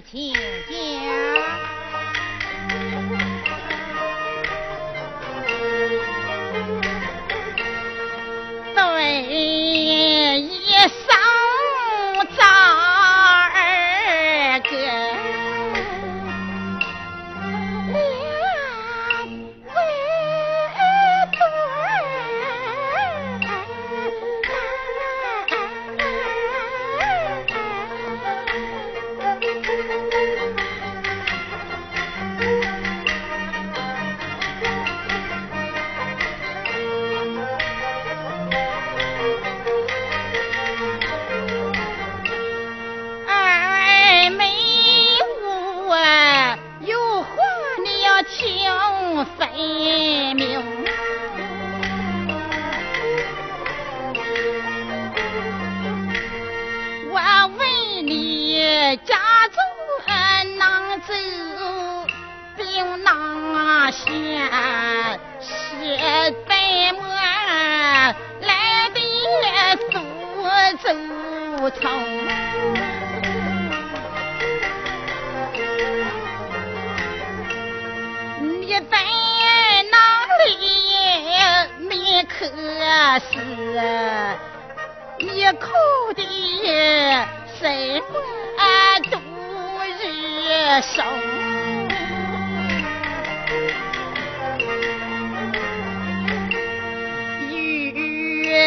请假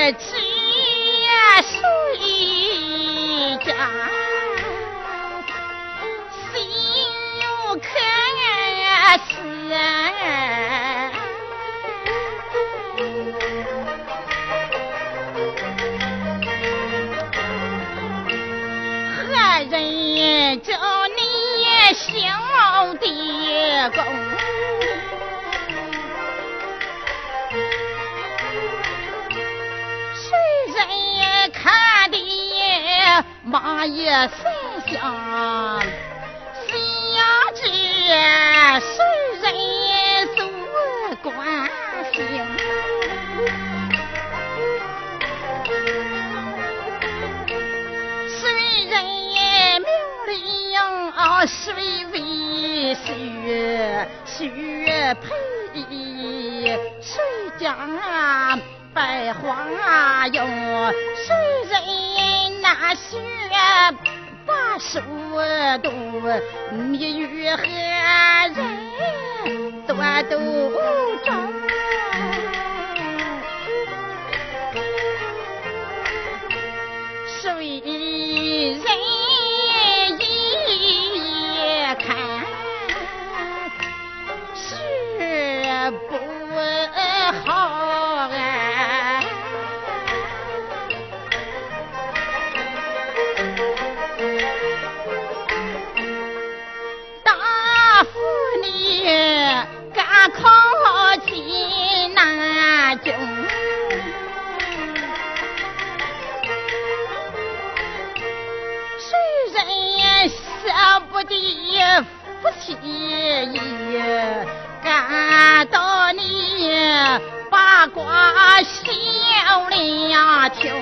儿吃。Ah, yes. 书读密语何人多读懂？谁人一看，是不？谢意，赶到你八卦心了跳。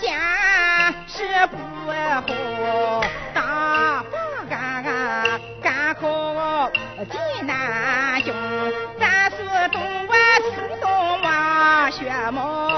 见世不好打发干干干口？劲难消咱是东莞去东莞学么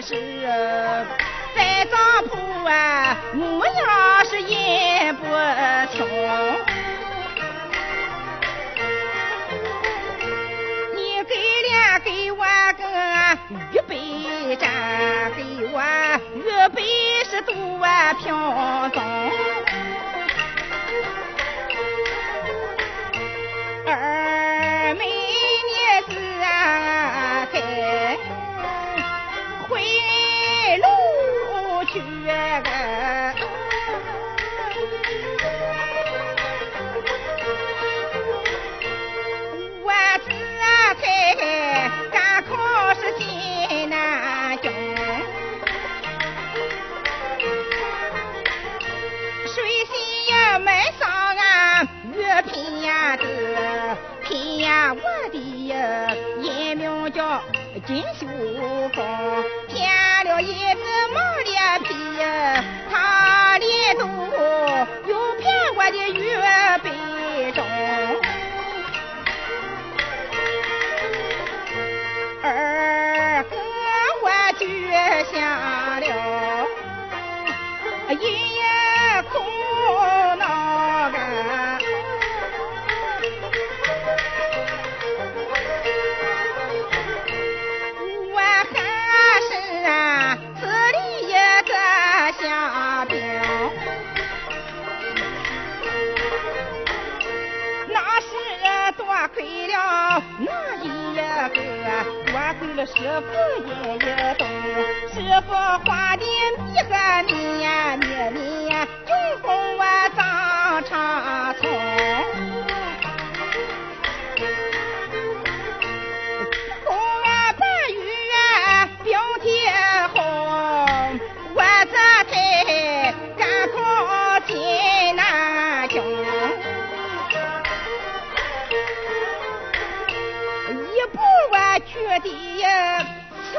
是啊盖帐篷啊模样师傅也有懂，师傅画的比个面。面面用功，我长长寿。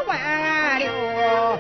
完了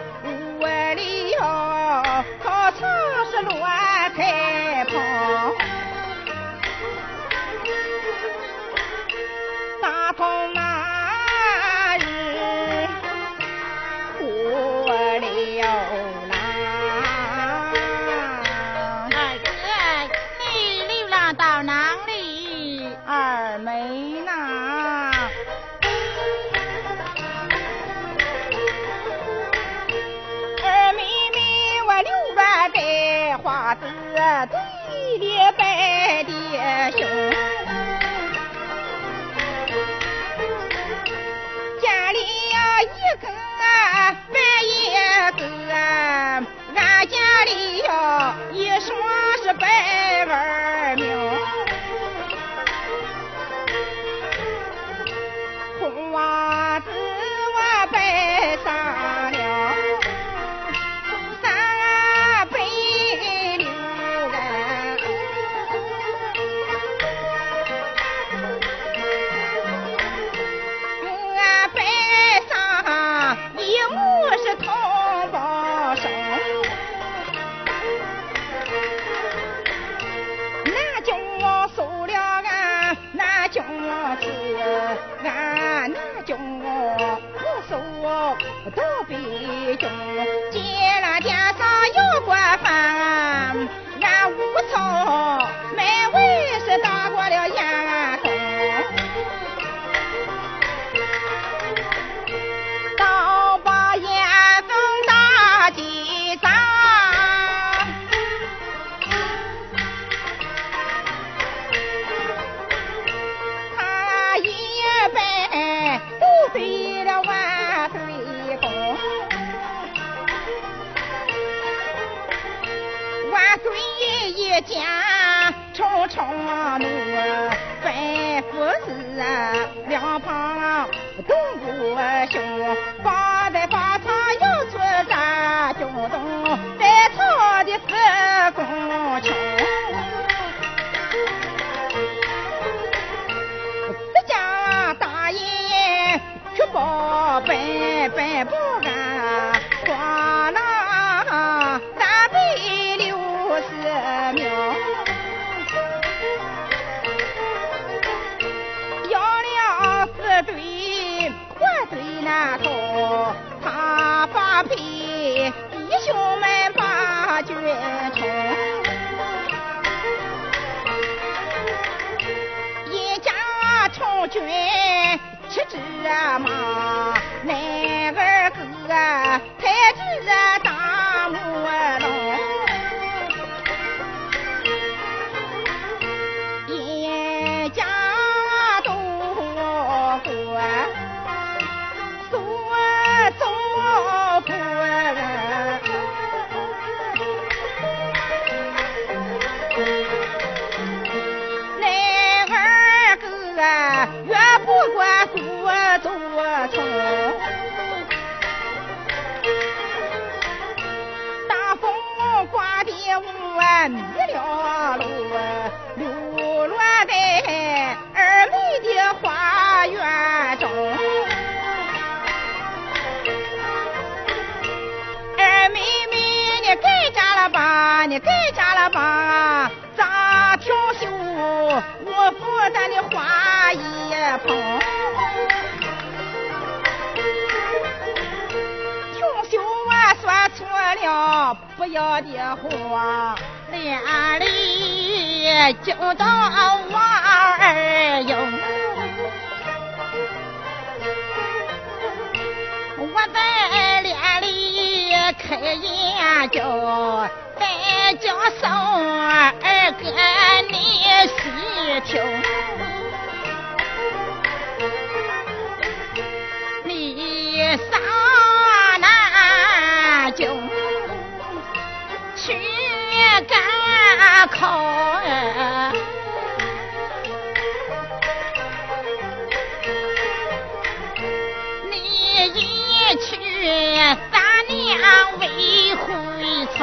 觉。一家从军去只马，男儿哥抬着大木笼。不要的话，连里就找我二。我在连里开眼角，再叫声二哥，你细听。考。你一去三年未回从，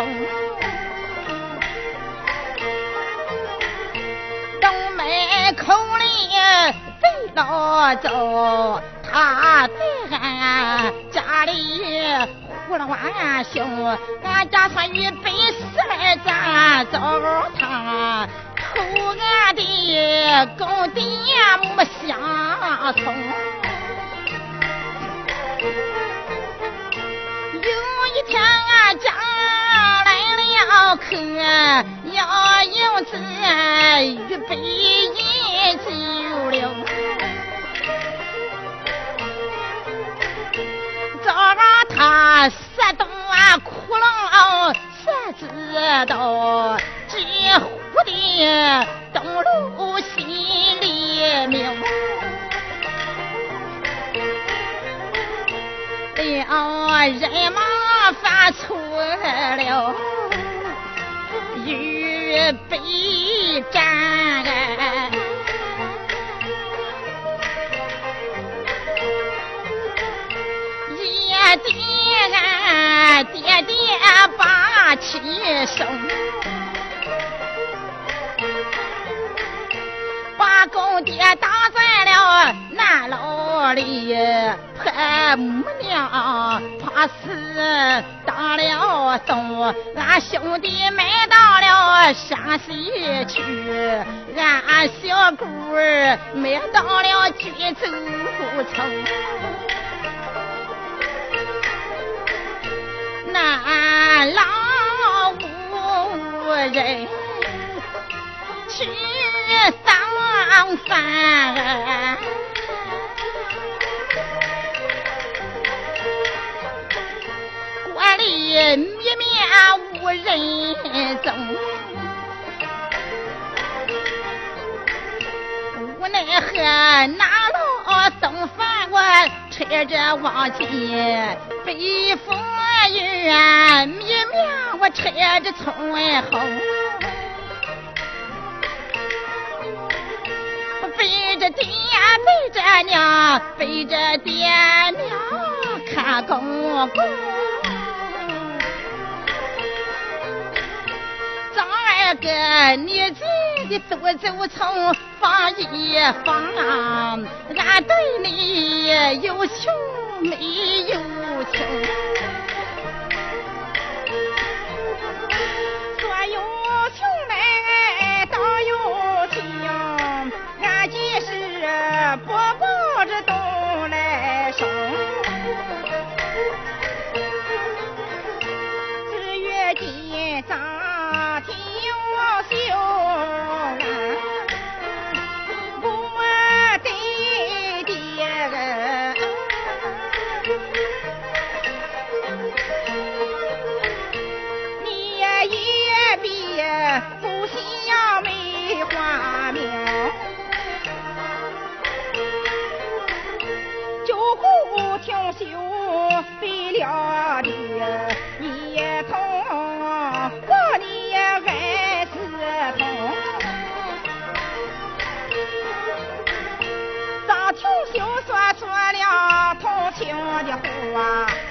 东门口里贼老走，他在俺家里。胡了万兄，俺家算预备死来咱糟蹋，偷俺的公爹没相从。有一天俺家来了客，要银子预备饮酒知生，把公爹打在了南牢里，婆母娘怕死当了送，俺兄弟们到了山西去，俺小姑儿没到了居州城。南老人去上山，关里灭面无人踪，无奈何拿了送饭我车着往前北风。远绵绵，我车着从后，背着爹，背着娘，背着爹娘看公公。张二哥，你这的多走从放一放，俺对你有情没有情，所有穷脉都有情。俺几时不报？这东来生。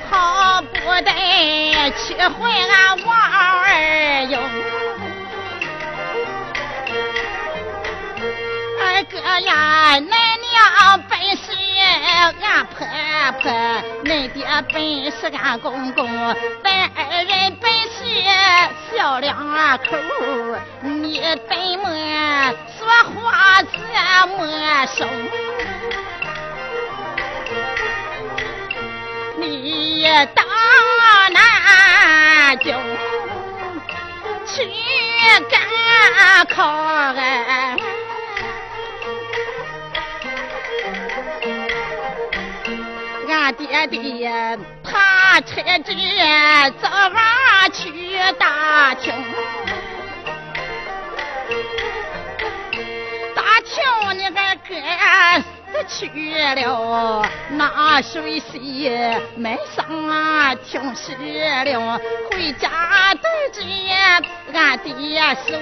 好不得去回俺王二哟。二哥呀，恁娘本是俺婆婆，恁爹本是俺公公，咱二人本是小两口，你怎么说话这么生？到南京去赶考哎，俺爹爹他车子早晚去打听，打听你个哥。去了那水西，门上听湿了，回家对知俺爹说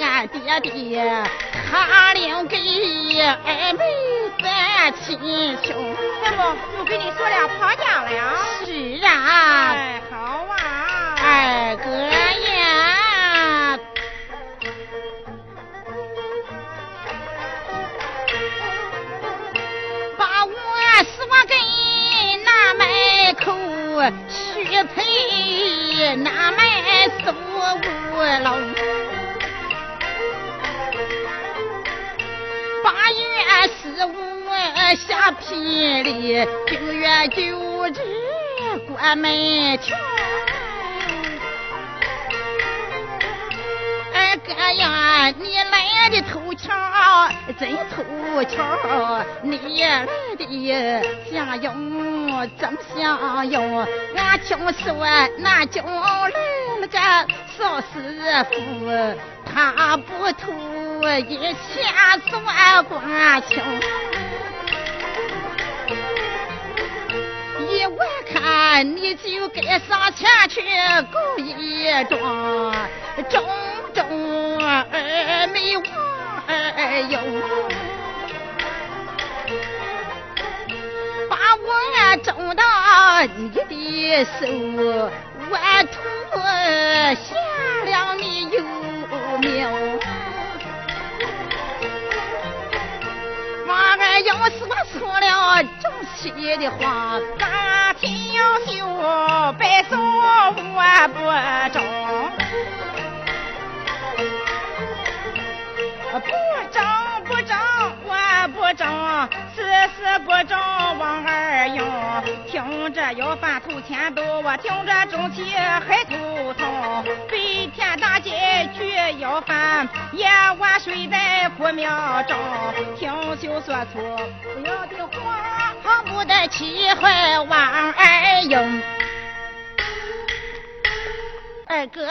俺爹爹，他领给二妹三亲兄。怎么又给你说了跑家了？是啊。哎，好啊。二哥配那门苏五龙。八月十五下聘礼，九月九日关门前。哥呀，你来的凑巧，真凑巧！你来的相拥真相哟。俺听说那叫来了个少师傅，他不图一钱算官情。一我看你就该上前去告一状，中中二没忘二有，我中到你的手，我图下了你有命。娃儿要是我说了正气的话，大听秀白说我不中，不中不中我不中，事事不中王二用，听着要饭头钱走，我听着中气还头痛，白天大街去要饭，夜晚睡在古庙中，听秀说出不要的话，好不得气坏王二用。二哥，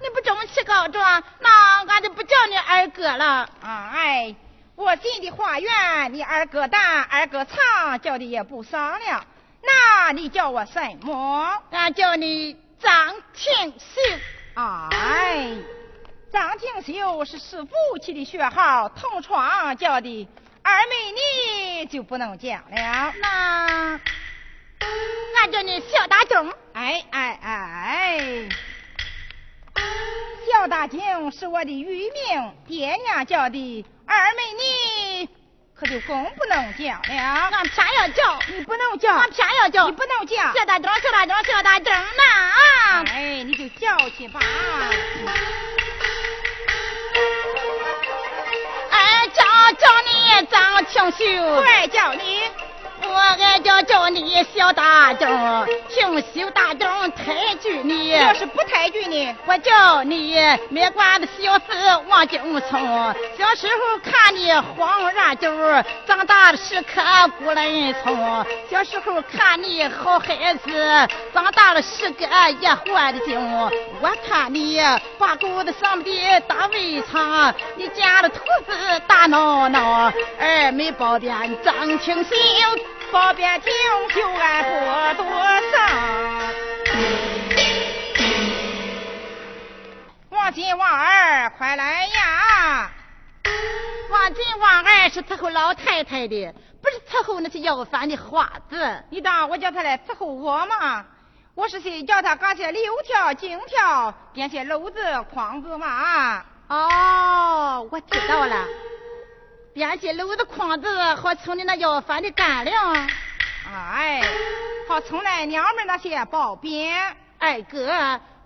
你不中气告状，那俺就不叫你二哥了。啊哎，我进的花园，你二哥大，二哥长，叫的也不少了。那你叫我什么？俺叫你张庆秀。哎，张庆秀是师傅起的学号，同窗叫的。二妹你就不能讲了。那俺叫你小大钟。哎哎哎。肖大景是我的余名，爹娘叫的。二妹你可就更不能叫了，俺偏要叫，你不能叫，俺偏要叫，你不能叫。叫大钟，肖大钟，肖大钟呐！哎，你就叫去吧。哎，叫叫你张庆秀，不爱叫你。我爱叫叫你小大钟，听小大钟抬举你。要是不抬举你，我叫你卖瓜的小子往京冲。小时候看你黄软豆，长大了是棵古人葱。小时候看你好孩子，长大了是个野火的精。我看你把狗子上的大围场，你家的兔子大闹闹，二妹包边张清秀。包边听就俺不多上。王金王二，快来呀！王金王二是伺候老太太的，不是伺候那些要饭的花子。你当我叫他来伺候我吗？我是谁叫他干些柳条、金条，编些篓子、筐子嘛？哦，我知道了。编辑篓子筐子，好充你那要饭的干粮。哎，好充那娘们那些包边。二哥，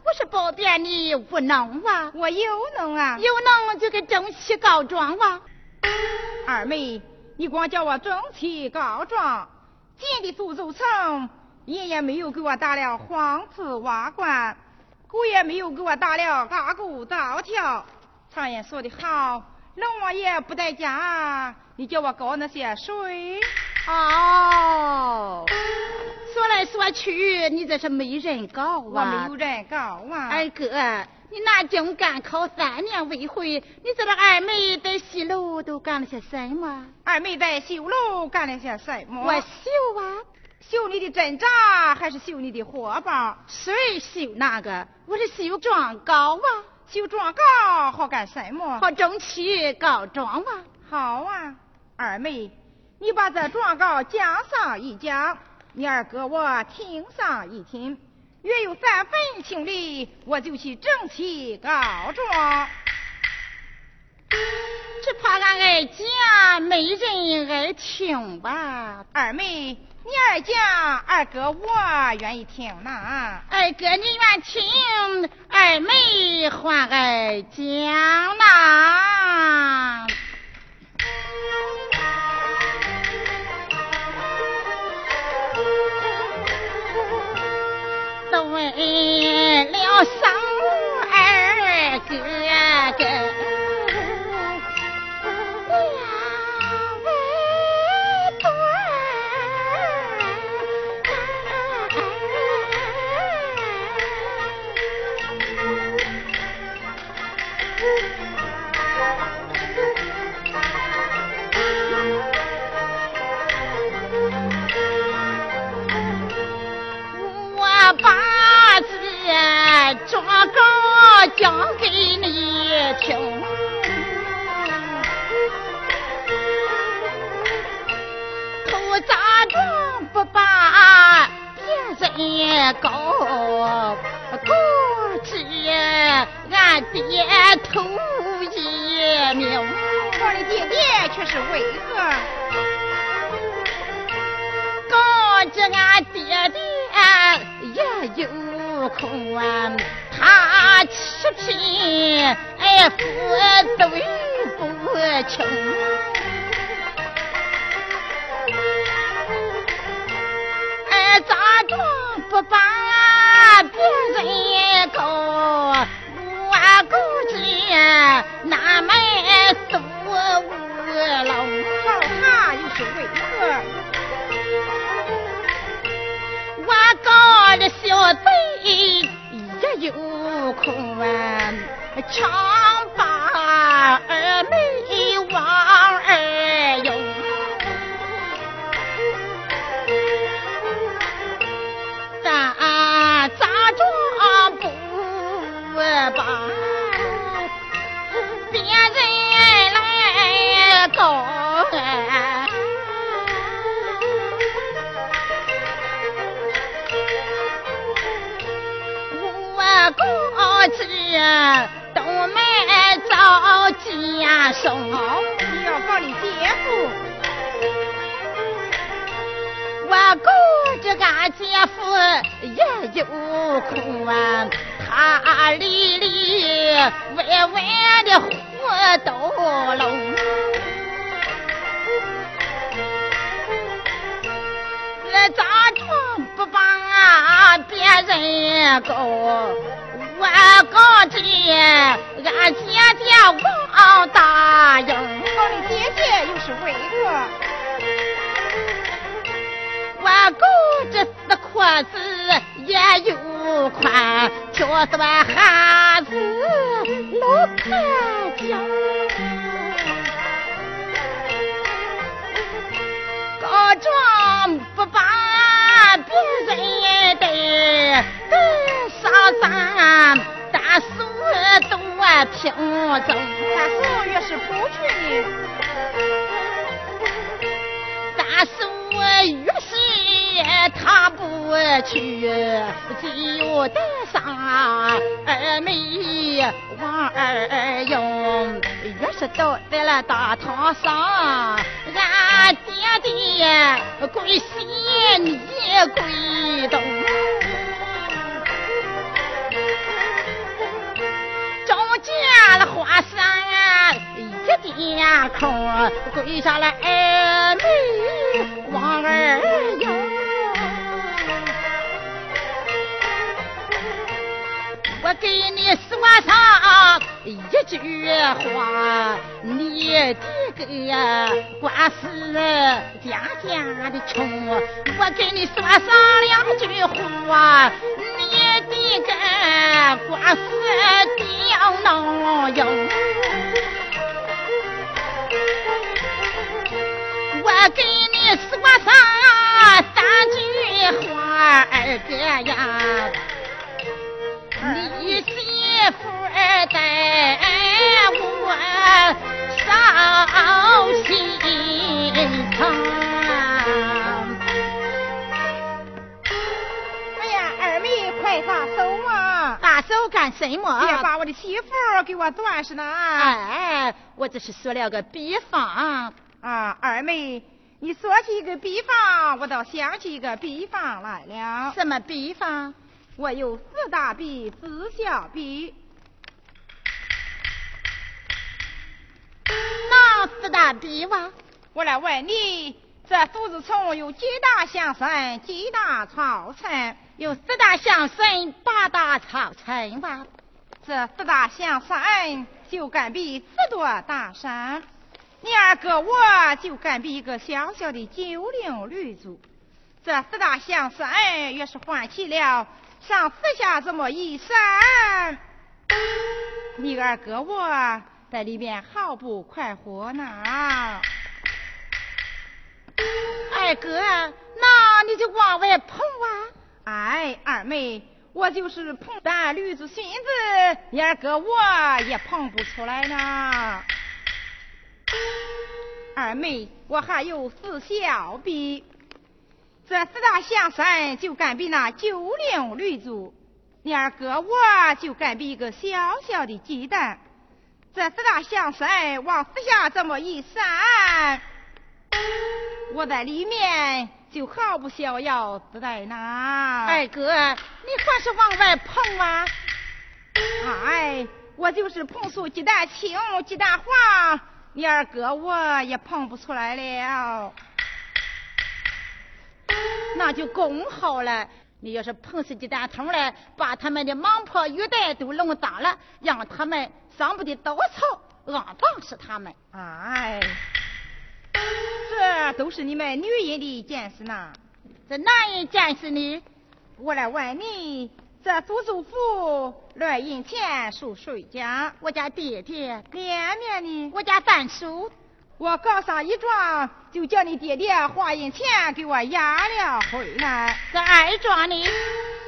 我是包边你无能哇？我有能啊，有能就给正气告状哇。二妹，你光叫我正气告状，进的苏州城，人也没有给我打了黄子瓦罐，狗也没有给我打了阿狗刀条。常言说的好。龙王爷不在家，你叫我搞那些谁？哦，说来说去，你这是没人搞啊！我没有人搞啊！二哥，你拿京赶考三年未回，你这个二妹在西楼都干了些什么？二妹在绣楼干了些什么？我绣啊，绣你的针扎还是绣你的活包？谁绣那个？我是绣状告啊！绣状告好干什么？好争取告状吧！好啊，二妹，你把这状告讲上一讲，你二哥我听上一听，约有三分情理，我就去争取告状。只怕俺爱讲没人爱听吧？二妹，你爱讲，二哥我愿意听呐。二哥你愿听，二妹还爱讲呐。都为了生二哥哥。讲给你听，头咋装不把别人高，估计俺爹头一命。我的爹爹却是为何？告知俺爹爹也有空啊。他七品，哎，富对不清，哎，咋装不把别人搞？我估计那门苏五楼，好他又是为何？我搞的小贼。也有空啊，常公子东门找家生，你要告你姐夫。我顾着俺姐夫也有苦啊，他里里外外的活都拢，那咋装不把别人搞？我告知俺姐姐王大英，我的姐姐又是为何？我告知那裤子也有宽，挑短汉子老看见，告状不把别人的。上山，大叔听走，大叔越是不去呢，大叔越是他不去，就带上二妹王二勇，越是倒在了大堂上，俺爹爹跪西，你跪一点空，跪下来二妹王二哟，我给你说上一句话，你的个官司家家的穷，我给你说上两句话，你的个官司刁囊哟，给你说上三句哥呀，你媳妇儿在我伤心疼。哎呀，二妹快撒手啊！大手干什么？别把我的媳妇给我断上了！哎，我只是说了个比方啊，二妹。你说起一个比方，我倒想起一个比方来了。什么比方？我有四大比，四小比。哪四大比哇？我来问你，这竹子丛有几大象神，几大草城？有四大象神，八大草城哇？这四大象神就敢比四座大山。你二哥我就敢比一个小小的九龄女主，这四大相声也是唤起了上四下这么一声，你二哥我在里面毫不快活呢。二哥，那你就往外捧啊！哎，二妹，我就是捧咱驴子孙子，你二哥我也捧不出来呢。二妹，我还有四小比，这四大象山就敢比那九龄女主，你二哥我就敢比一个小小的鸡蛋，这四大象山往四下这么一扇，我在里面就毫不逍遥自在呢。二哥，你还是往外碰啊！哎，我就是碰出鸡蛋青，鸡蛋黄。你二哥我也碰不出来了，那就更好了。你要是碰死鸡蛋头来，把他们的蟒婆玉带都弄脏了，让他们上不得稻草，肮脏死他们。哎，这都是你们女人的见识呢。这男人见识呢？我来问你。这祖祖父乱印钱属谁家？我家爹爹。脸面呢？我家三叔。我告上一状，就叫你爹爹花银钱给我押了回来。这二状呢，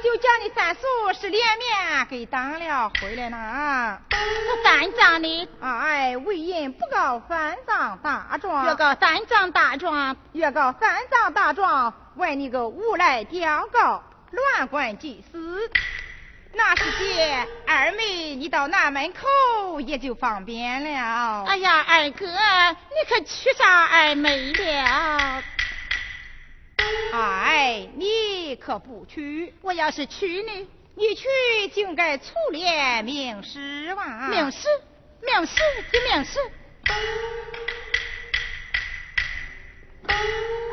就叫你三叔是脸面给当了回来呢。这三状呢？哎，为人不告三丈大状，越告三丈大状，越告三丈大状，问你个无赖刁告。乱管祭司，那是姐二妹，你到南门口也就方便了。哎呀，二哥，你可娶上二妹了？哎，你可不娶。我要是娶呢？你娶就该出脸明示哇！明示，明示，就明示。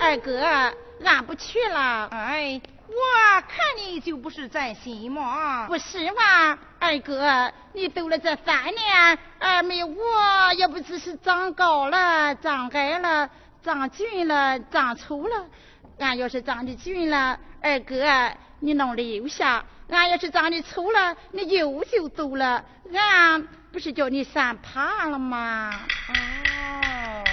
二哥，俺不去了。哎。我看你就不是真心嘛，不是嘛，二哥，你走了这三年，二妹我也不知是长高了、长矮了、长俊了、长丑了。俺要是长得俊了，二哥你能留下；俺要是长得丑了，你又就走了。俺不是叫你三怕了吗？哦，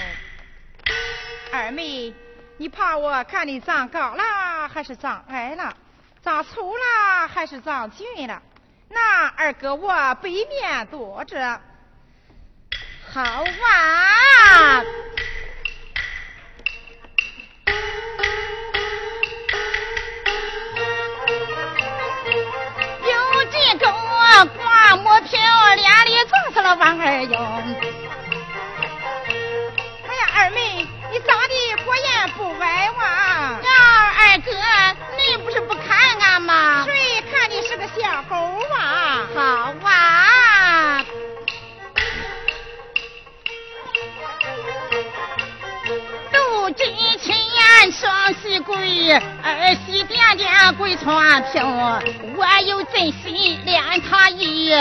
二妹。你怕我看你长高了还是长矮了，长粗了还是长俊了？那二哥我背面坐着，好啊！有几个刮木漂亮的撞死了王二勇。吗？谁看你是个小猴啊？好啊！杜金钱双喜贵，二喜点点跪床平，我有真心恋他意。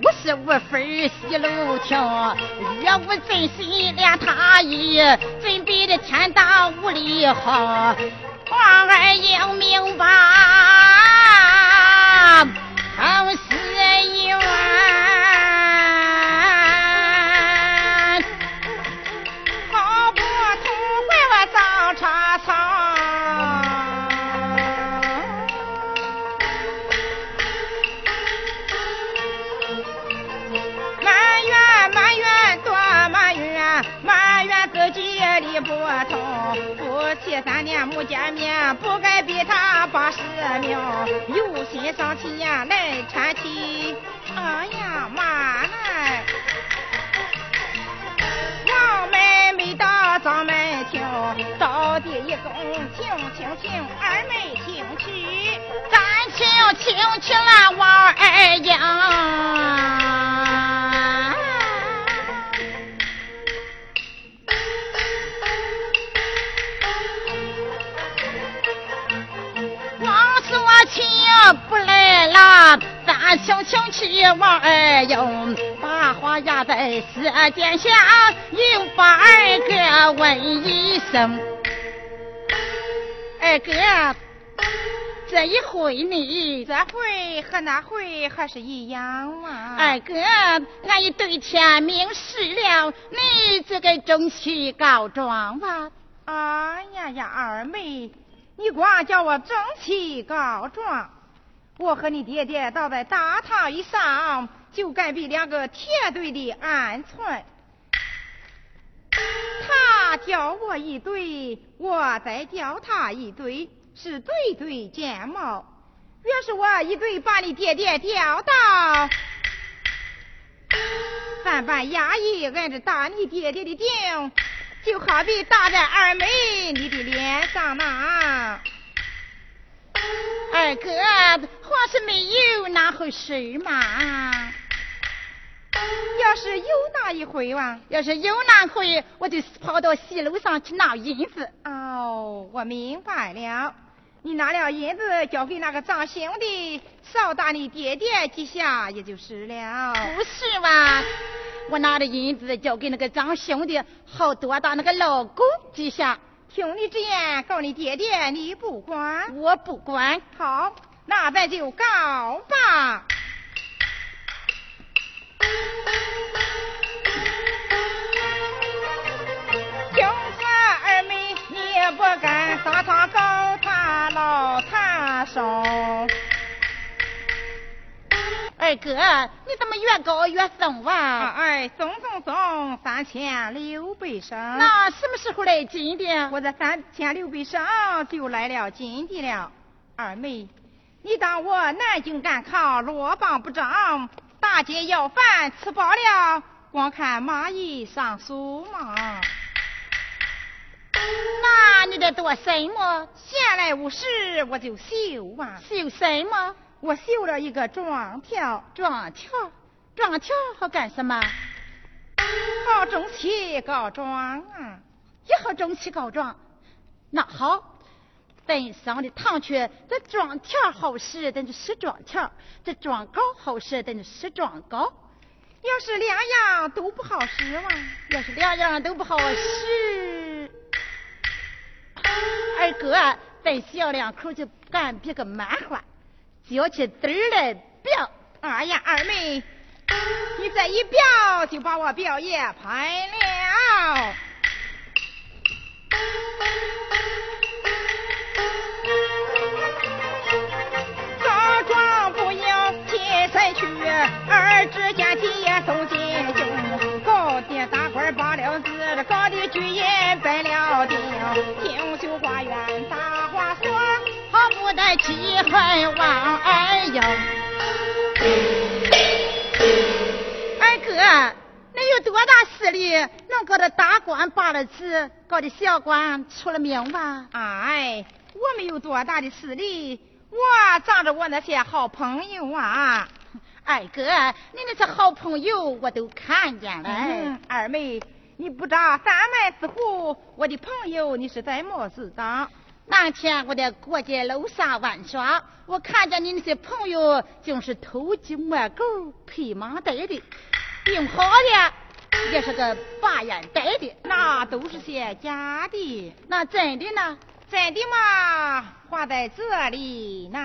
无是无分西楼亭，若无真心恋他意，准备的天大无理好，皇儿英明白，没见面，不该逼他把事明。有心上亲呀来搀起，哎呀妈来！王门没到张门厅，到底一公请请请，二妹请去，咱请请请了王二英。了，咱请请去望，哎呦，把话压在舌尖下，又把二哥问一声：二哥，这一回你这回和那回还是一样吗？二哥，俺已对天明誓了，你这个争气告状吧。哎呀呀，二妹。你光叫我争气告状，我和你爹爹倒在大堂一上，就该比两个铁队的鹌鹑。他吊我一对，我再吊他一对，是对对见貌。若是我一对把你爹爹吊到，咱班衙役按着打你爹爹的腚。就好比打在二妹你的脸上呢。二哥，话是没有那回事嘛？要是有那一回哇，要是有那回，我就跑到西楼上去拿银子。哦，我明白了，你拿了银子交给那个张兄弟，少打你爹爹几下也就是了。不是嘛？我拿着银子交给那个张兄弟，好多打那个老公几下。听你之言，告你爹爹，你不管，我不管。好，那咱就告吧。听说二妹你不敢打他告他老残生。二哥，你怎么越高越送啊？哎，送送送，三千六百升。那什么时候来金的？我这三千六百升就来了金的了。二妹，你当我南京赶考落榜不涨，大街要饭吃饱了，光看蚂蚁上树吗？那你得做什么？闲来无事我就绣啊。绣什么？我绣了一个状条，状条，状条好干什么？好中气告状啊！也好中气告状。那好，等上的堂去，这状条好使，咱就使状条；这状稿好使，咱就使状稿。要是两样都不好使嘛？要是两样都不好使，二哥，等小两口就干别个漫画。叫起字儿来表，哎呀，二妹，你这一表就把我表爷拍了。告状不要亲身去，儿之间也松紧气恨王二英，二哥，你有多大势力，能搞得大官罢了职，搞得小官出了名吧？哎，我没有多大的势力，我仗着我那些好朋友啊。二哥，你那些好朋友我都看见了。二妹，你不扎三门四户，我的朋友你是怎么子的？那天我在过街楼上玩耍，我看见你那些朋友竟是偷鸡摸狗、配麻袋的，病好的也是个把眼袋的，那都是些假的。那真的呢？真的吗？画在这里呢。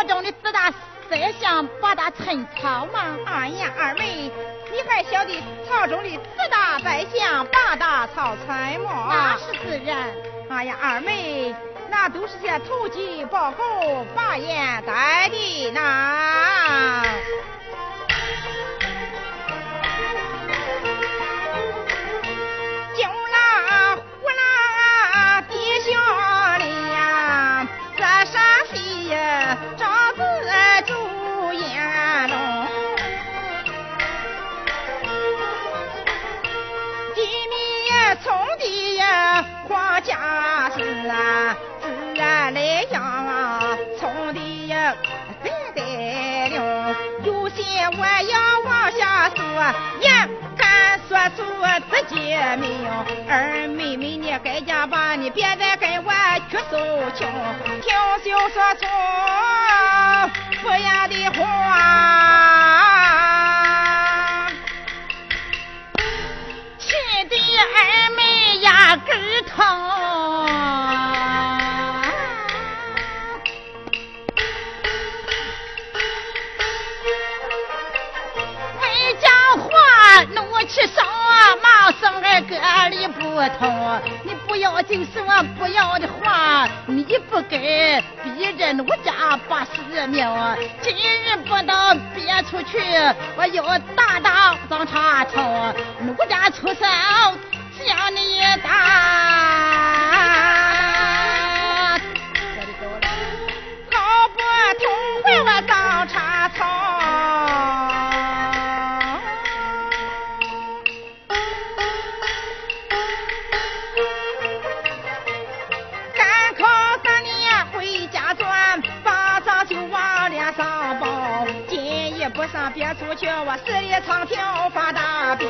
朝中的四大宰相、八大臣曹吗？哎呀，二妹，你还晓得朝中的四大宰相、八大朝臣吗？那是自然。哎呀，二妹，那都是些投机报狗、把眼带的呐。家事啊，自然来养啊，从的呀再得了。有些我要往下说，也敢说出自己命。二妹妹你该家吧，你别再跟我去诉情，听小说说不要的话。吵！为家话，怒气烧，毛生儿个理不通。你不要就是我不要的话，你不给，逼着奴家把死命。今日不能别出去，我要大道上查抄，奴家出手，将你打。我十里长亭发大病，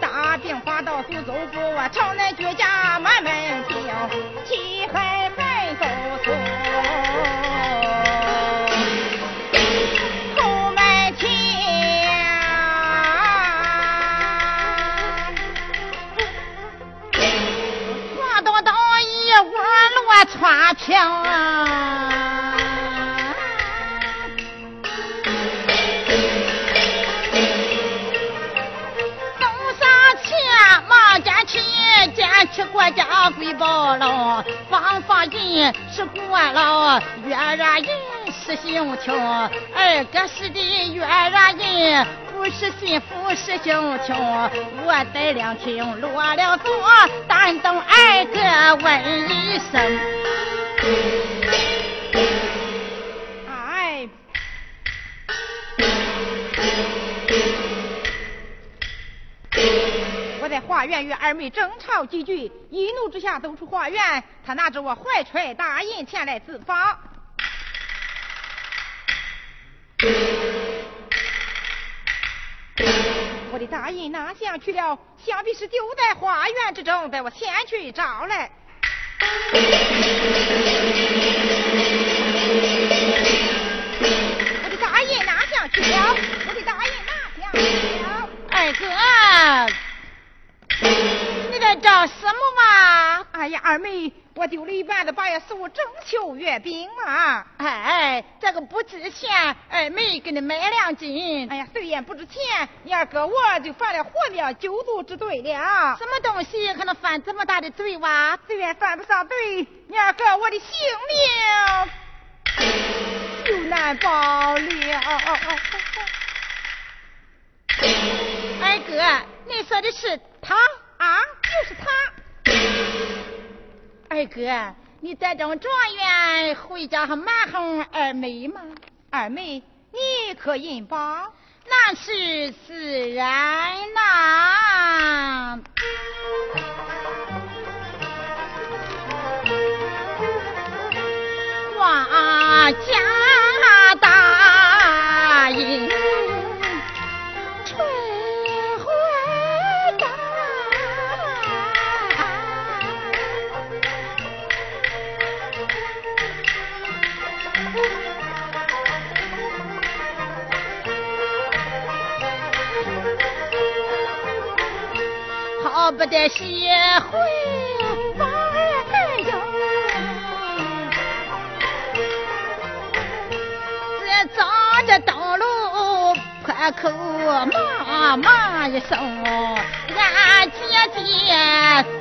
大病发到苏州府。我朝南绝我带两听落了座，但等二哥问一声。哎！我在花园与二妹争吵几句，一怒之下走出花园。他拿着我怀揣大印前来自访。我的大印哪乡去了？想必是丢在花园之中，待我前去找来。我的大印哪乡去了？我的大印哪乡去了？二哥。你在找什么嘛？哎呀，二妹，我丢了一半的八月十五中秋月饼嘛。哎，这个不值钱，二妹给你买两斤。哎呀，虽然不值钱，你二哥我就犯了活命九族之罪了。什么东西可能犯这么大的罪哇？虽然犯不上罪，你二哥我的性命就难保了。二哥，你说的是？他啊，就是他。二哥，你得中状元回家还蛮哄二妹吗？二妹，你可认吧？那是自然呐，我家不得学会玩哟，这走着道路破口骂骂一声，俺姐姐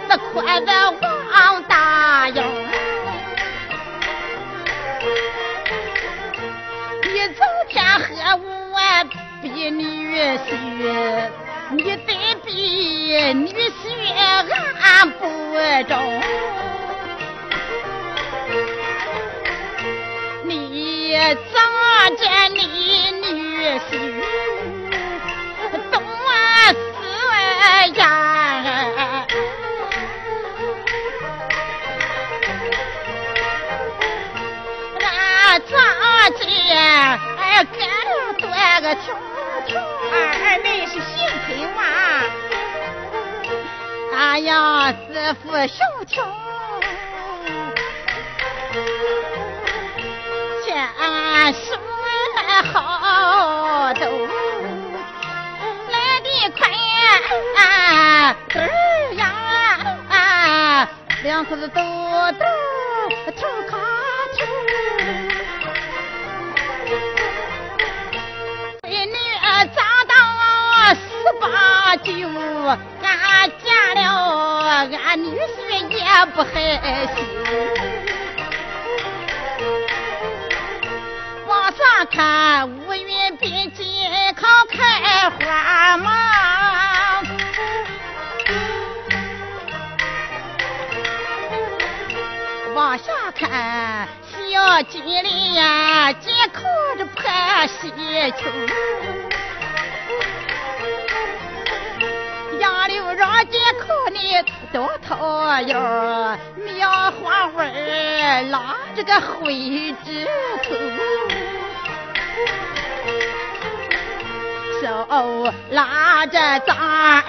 是哭的王大英，一走天喝我比女婿。你得比女婿俺不中，你长着你女婿呀，师傅兄穷，千说好都来的快呀，儿呀，两口子都都头卡头。八九，俺嫁了，俺女婿也不害羞。往上看，乌云边健康开花嘛。往下看，小金莲呀，健康着破西秋。你多讨厌，苗花纹拉着个灰指头，手拉着咱儿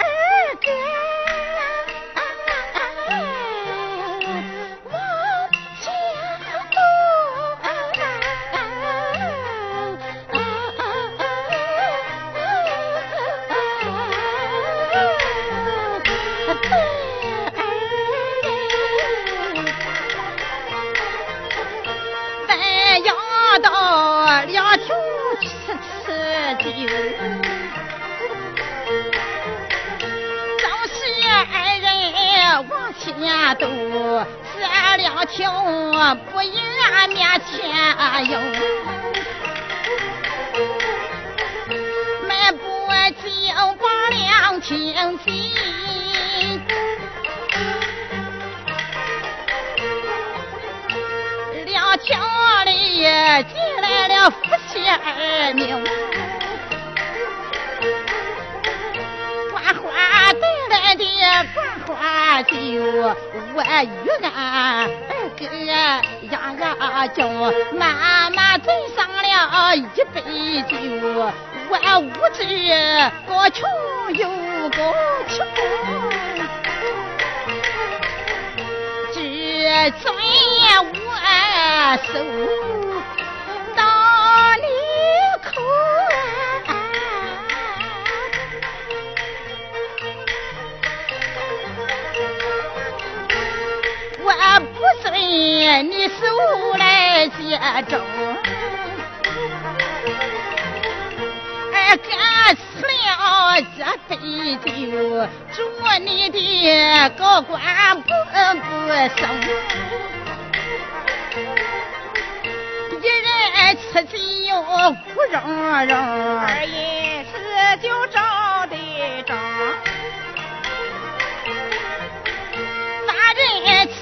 杯酒，祝你的高官不不升。一人吃酒不容容，二爷吃酒招的招。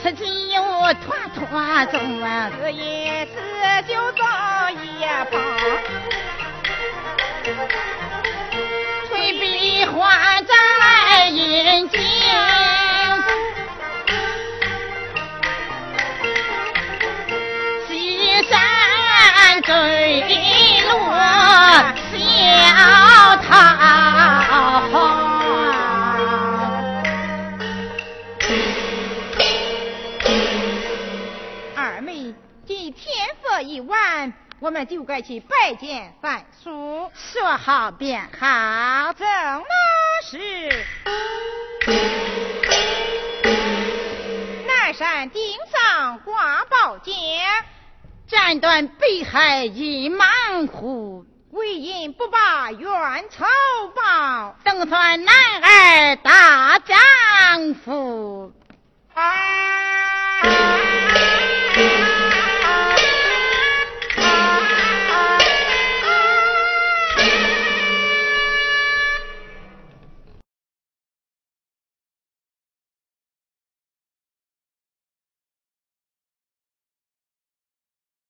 吃酒团团走，四爷吃酒早一旁，一笔画咱来饮酒，西山坠落小桃。一晚，我们就该去拜见范叔，说好便好，怎么是？南山顶上挂宝剑，斩断北海一蛮虎。为因不把冤仇报，等算男儿大丈夫。啊